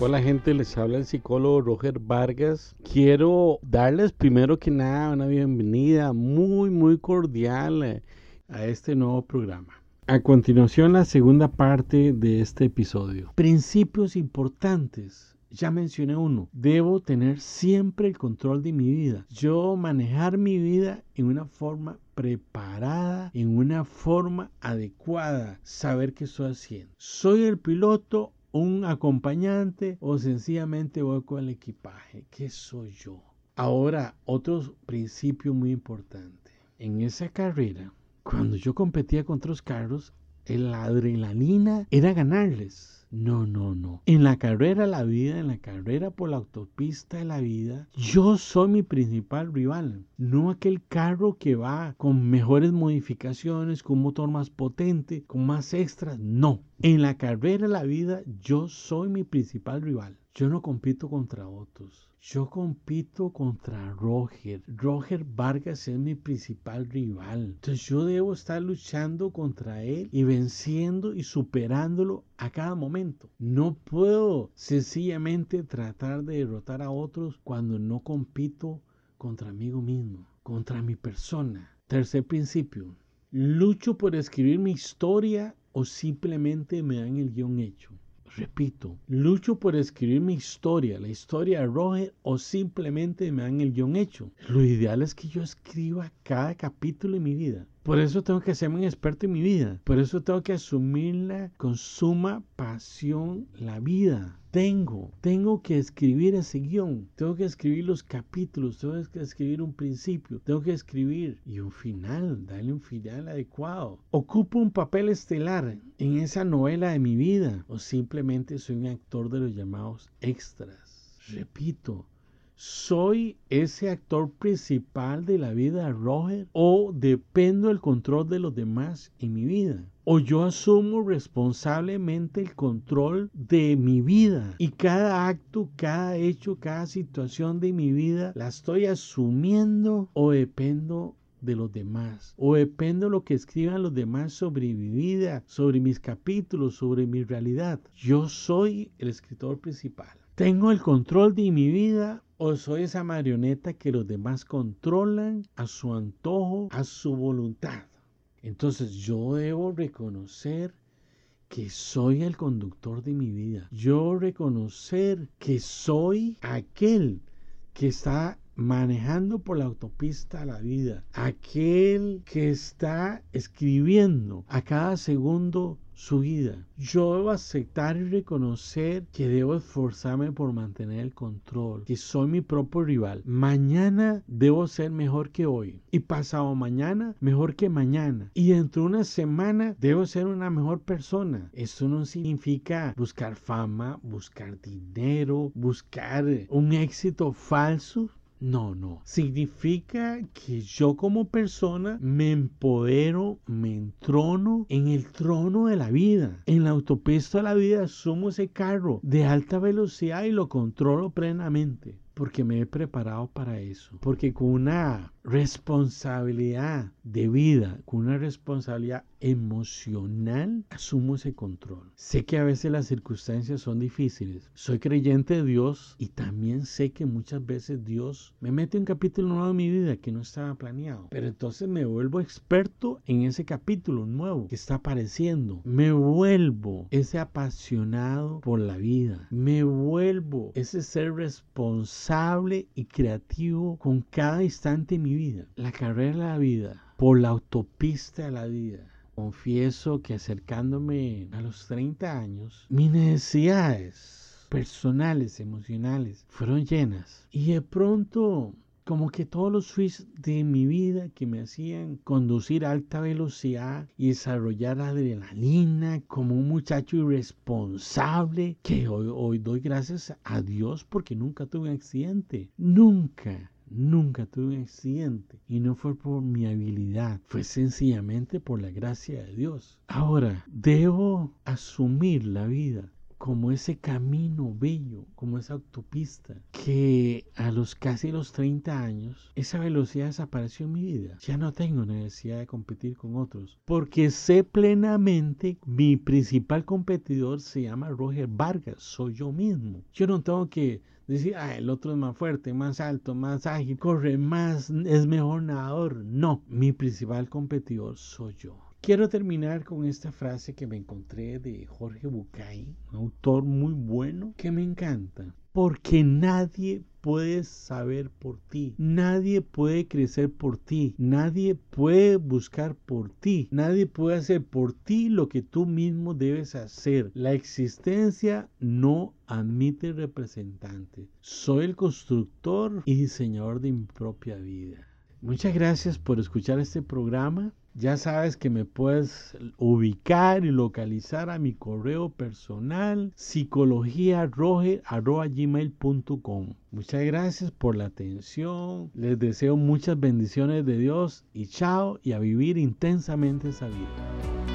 Hola gente, les habla el psicólogo Roger Vargas. Quiero darles primero que nada una bienvenida muy muy cordial eh, a este nuevo programa. A continuación la segunda parte de este episodio. Principios importantes. Ya mencioné uno, debo tener siempre el control de mi vida. Yo manejar mi vida en una forma preparada, en una forma adecuada, saber qué estoy haciendo. Soy el piloto un acompañante o sencillamente voy con el equipaje. ¿Qué soy yo? Ahora, otro principio muy importante. En esa carrera, cuando yo competía con otros carros, la adrenalina era ganarles. No, no, no. En la carrera de la vida, en la carrera por la autopista de la vida, yo soy mi principal rival. No aquel carro que va con mejores modificaciones, con un motor más potente, con más extras. No. En la carrera de la vida, yo soy mi principal rival. Yo no compito contra otros. Yo compito contra Roger. Roger Vargas es mi principal rival. Entonces yo debo estar luchando contra él y venciendo y superándolo a cada momento. No puedo sencillamente tratar de derrotar a otros cuando no compito contra mí mismo, contra mi persona. Tercer principio. Lucho por escribir mi historia o simplemente me dan el guion hecho. Repito, lucho por escribir mi historia, la historia de Roger, o simplemente me dan el guion hecho. Lo ideal es que yo escriba cada capítulo de mi vida. Por eso tengo que ser un experto en mi vida. Por eso tengo que asumirla con suma pasión la vida. Tengo, tengo que escribir ese guion. Tengo que escribir los capítulos. Tengo que escribir un principio. Tengo que escribir y un final. Darle un final adecuado. Ocupo un papel estelar en esa novela de mi vida. O simplemente soy un actor de los llamados extras. Repito, ¿Soy ese actor principal de la vida de Roger o dependo del control de los demás en mi vida? ¿O yo asumo responsablemente el control de mi vida y cada acto, cada hecho, cada situación de mi vida la estoy asumiendo o dependo de los demás o dependo de lo que escriban los demás sobre mi vida, sobre mis capítulos, sobre mi realidad? Yo soy el escritor principal. ¿Tengo el control de mi vida o soy esa marioneta que los demás controlan a su antojo, a su voluntad? Entonces yo debo reconocer que soy el conductor de mi vida. Yo reconocer que soy aquel que está manejando por la autopista la vida. Aquel que está escribiendo a cada segundo su vida. Yo debo aceptar y reconocer que debo esforzarme por mantener el control, que soy mi propio rival. Mañana debo ser mejor que hoy y pasado mañana mejor que mañana y dentro de una semana debo ser una mejor persona. Eso no significa buscar fama, buscar dinero, buscar un éxito falso. No, no. Significa que yo como persona me empodero, me entrono en el trono de la vida. En la autopista de la vida somos ese carro de alta velocidad y lo controlo plenamente porque me he preparado para eso, porque con una responsabilidad de vida, con una responsabilidad emocional, asumo ese control. Sé que a veces las circunstancias son difíciles. Soy creyente de Dios y también sé que muchas veces Dios me mete un capítulo nuevo en mi vida que no estaba planeado. Pero entonces me vuelvo experto en ese capítulo nuevo que está apareciendo. Me vuelvo ese apasionado por la vida. Me vuelvo ese ser responsable y creativo con cada instante de mi vida. La carrera de la vida, por la autopista de la vida. Confieso que acercándome a los 30 años, mis necesidades personales, emocionales, fueron llenas. Y de pronto como que todos los switches de mi vida que me hacían conducir a alta velocidad y desarrollar adrenalina como un muchacho irresponsable, que hoy, hoy doy gracias a Dios porque nunca tuve un accidente. Nunca. Nunca tuve un accidente y no fue por mi habilidad, fue sencillamente por la gracia de Dios. Ahora, debo asumir la vida como ese camino bello, como esa autopista, que a los casi los 30 años, esa velocidad desapareció en mi vida. Ya no tengo necesidad de competir con otros, porque sé plenamente mi principal competidor se llama Roger Vargas, soy yo mismo. Yo no tengo que decir, ah, el otro es más fuerte, más alto, más ágil, corre más, es mejor nadador. No, mi principal competidor soy yo. Quiero terminar con esta frase que me encontré de Jorge Bucay, un autor muy bueno que me encanta. Porque nadie puede saber por ti, nadie puede crecer por ti, nadie puede buscar por ti, nadie puede hacer por ti lo que tú mismo debes hacer. La existencia no admite representante. Soy el constructor y diseñador de mi propia vida. Muchas gracias por escuchar este programa. Ya sabes que me puedes ubicar y localizar a mi correo personal psicologiaroger.gmail.com Muchas gracias por la atención. Les deseo muchas bendiciones de Dios y chao y a vivir intensamente esa vida.